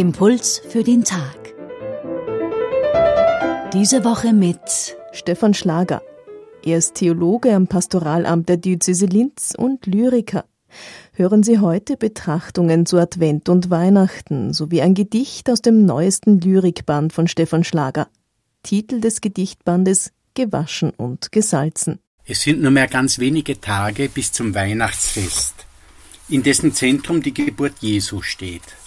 Impuls für den Tag. Diese Woche mit Stefan Schlager. Er ist Theologe am Pastoralamt der Diözese Linz und Lyriker. Hören Sie heute Betrachtungen zu Advent und Weihnachten sowie ein Gedicht aus dem neuesten Lyrikband von Stefan Schlager. Titel des Gedichtbandes Gewaschen und gesalzen. Es sind nur mehr ganz wenige Tage bis zum Weihnachtsfest, in dessen Zentrum die Geburt Jesu steht.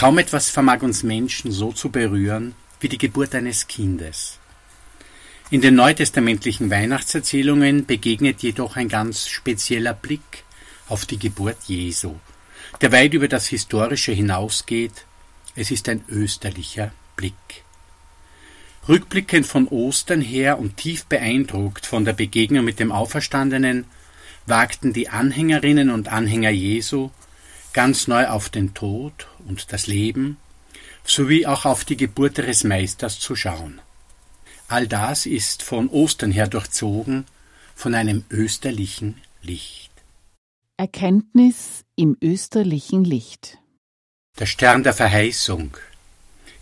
Kaum etwas vermag uns Menschen so zu berühren wie die Geburt eines Kindes. In den neutestamentlichen Weihnachtserzählungen begegnet jedoch ein ganz spezieller Blick auf die Geburt Jesu, der weit über das Historische hinausgeht. Es ist ein österlicher Blick. Rückblickend von Ostern her und tief beeindruckt von der Begegnung mit dem Auferstandenen, wagten die Anhängerinnen und Anhänger Jesu ganz neu auf den Tod und das Leben sowie auch auf die Geburt ihres Meisters zu schauen. All das ist von Ostern her durchzogen von einem österlichen Licht. Erkenntnis im österlichen Licht. Der Stern der Verheißung.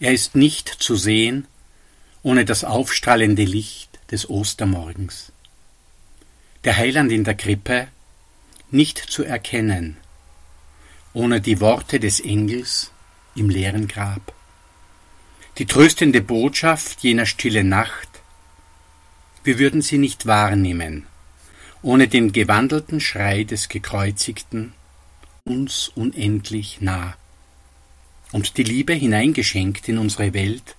Er ist nicht zu sehen ohne das aufstrahlende Licht des Ostermorgens. Der Heiland in der Krippe nicht zu erkennen ohne die Worte des Engels im leeren Grab. Die tröstende Botschaft jener stille Nacht, wir würden sie nicht wahrnehmen, ohne den gewandelten Schrei des Gekreuzigten, uns unendlich nah. Und die Liebe hineingeschenkt in unsere Welt,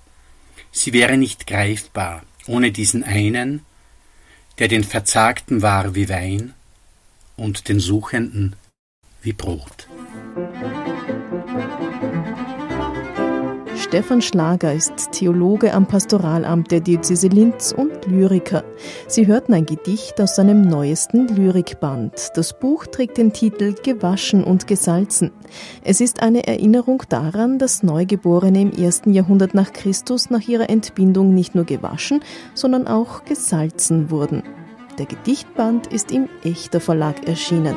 sie wäre nicht greifbar, ohne diesen einen, der den Verzagten war wie Wein und den Suchenden wie Brot. Stefan Schlager ist Theologe am Pastoralamt der Diözese Linz und Lyriker. Sie hörten ein Gedicht aus seinem neuesten Lyrikband. Das Buch trägt den Titel Gewaschen und gesalzen. Es ist eine Erinnerung daran, dass Neugeborene im ersten Jahrhundert nach Christus nach ihrer Entbindung nicht nur gewaschen, sondern auch gesalzen wurden. Der Gedichtband ist im Echter Verlag erschienen.